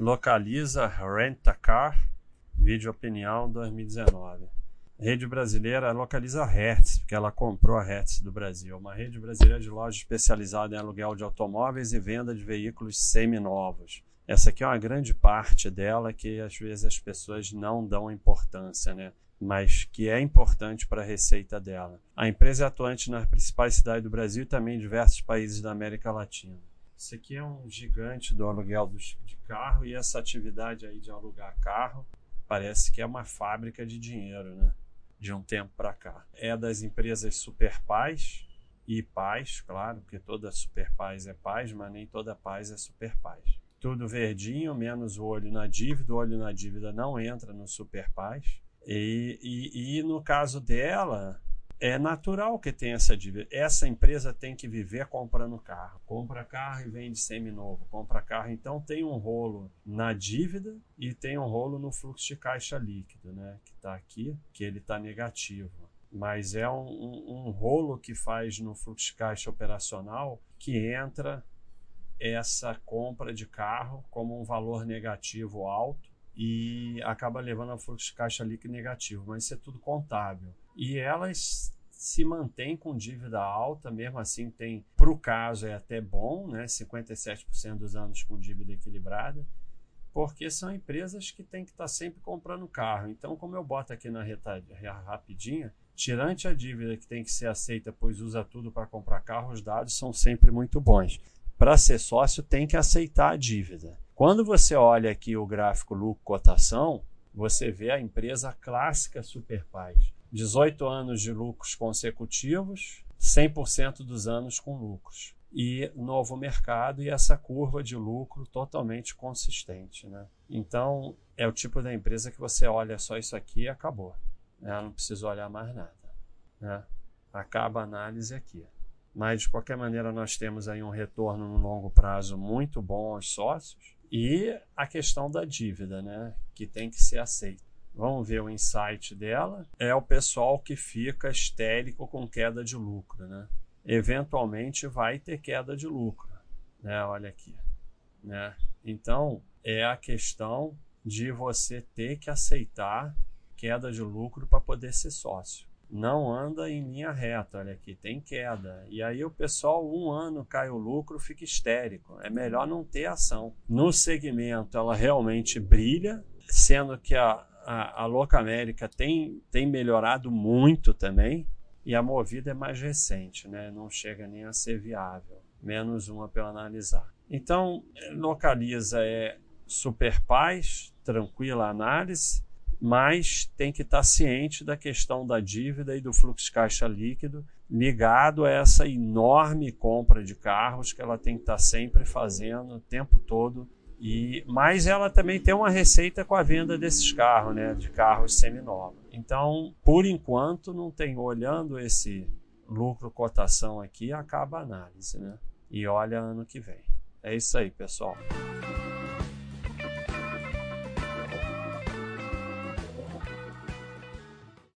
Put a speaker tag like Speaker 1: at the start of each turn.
Speaker 1: Localiza Rent a Car, vídeo opinião 2019. Rede brasileira localiza Hertz, porque ela comprou a Hertz do Brasil, uma rede brasileira de lojas especializada em aluguel de automóveis e venda de veículos seminovos. Essa aqui é uma grande parte dela que às vezes as pessoas não dão importância, né? mas que é importante para a receita dela. A empresa é atuante nas principais cidades do Brasil e também em diversos países da América Latina. Isso aqui é um gigante do aluguel de carro e essa atividade aí de alugar carro parece que é uma fábrica de dinheiro, né? De um tempo para cá. É das empresas Super Paz e Paz, claro, porque toda Super Paz é Paz, mas nem toda Paz é Super Paz. Tudo verdinho, menos o olho na dívida. O olho na dívida não entra no Super Paz. E, e, e no caso dela, é natural que tenha essa dívida. Essa empresa tem que viver comprando carro. Compra carro e vende seminovo. Compra carro. Então tem um rolo na dívida e tem um rolo no fluxo de caixa líquido, né? Que está aqui, que ele está negativo. Mas é um, um, um rolo que faz no fluxo de caixa operacional que entra essa compra de carro como um valor negativo alto e acaba levando ao fluxo de caixa líquido negativo, mas isso é tudo contábil. E elas se mantêm com dívida alta, mesmo assim tem, para o caso é até bom, né? 57% dos anos com dívida equilibrada, porque são empresas que têm que estar sempre comprando carro. Então, como eu boto aqui na reta rapidinha, tirante a dívida que tem que ser aceita, pois usa tudo para comprar carro, os dados são sempre muito bons. Para ser sócio, tem que aceitar a dívida. Quando você olha aqui o gráfico lucro-cotação, você vê a empresa clássica Superpaz. 18 anos de lucros consecutivos, 100% dos anos com lucros. E novo mercado e essa curva de lucro totalmente consistente. Né? Então, é o tipo da empresa que você olha só isso aqui e acabou. Né? Não precisa olhar mais nada. Né? Acaba a análise aqui. Mas, de qualquer maneira, nós temos aí um retorno no longo prazo muito bom aos sócios e a questão da dívida, né, que tem que ser aceita. Vamos ver o insight dela. É o pessoal que fica histérico com queda de lucro, né? Eventualmente vai ter queda de lucro, né? Olha aqui, né? Então, é a questão de você ter que aceitar queda de lucro para poder ser sócio não anda em linha reta, olha aqui, tem queda. E aí o pessoal, um ano cai o lucro, fica histérico. É melhor não ter ação. No segmento, ela realmente brilha, sendo que a, a, a América tem, tem melhorado muito também, e a Movida é mais recente, né? não chega nem a ser viável. Menos uma para analisar. Então, localiza é super paz, tranquila análise, mas tem que estar ciente da questão da dívida e do fluxo de caixa líquido ligado a essa enorme compra de carros que ela tem que estar sempre fazendo o tempo todo. E, mas ela também tem uma receita com a venda desses carros, né, de carros seminovos. Então, por enquanto, não tem olhando esse lucro cotação aqui, acaba a análise, né? E olha ano que vem. É isso aí, pessoal.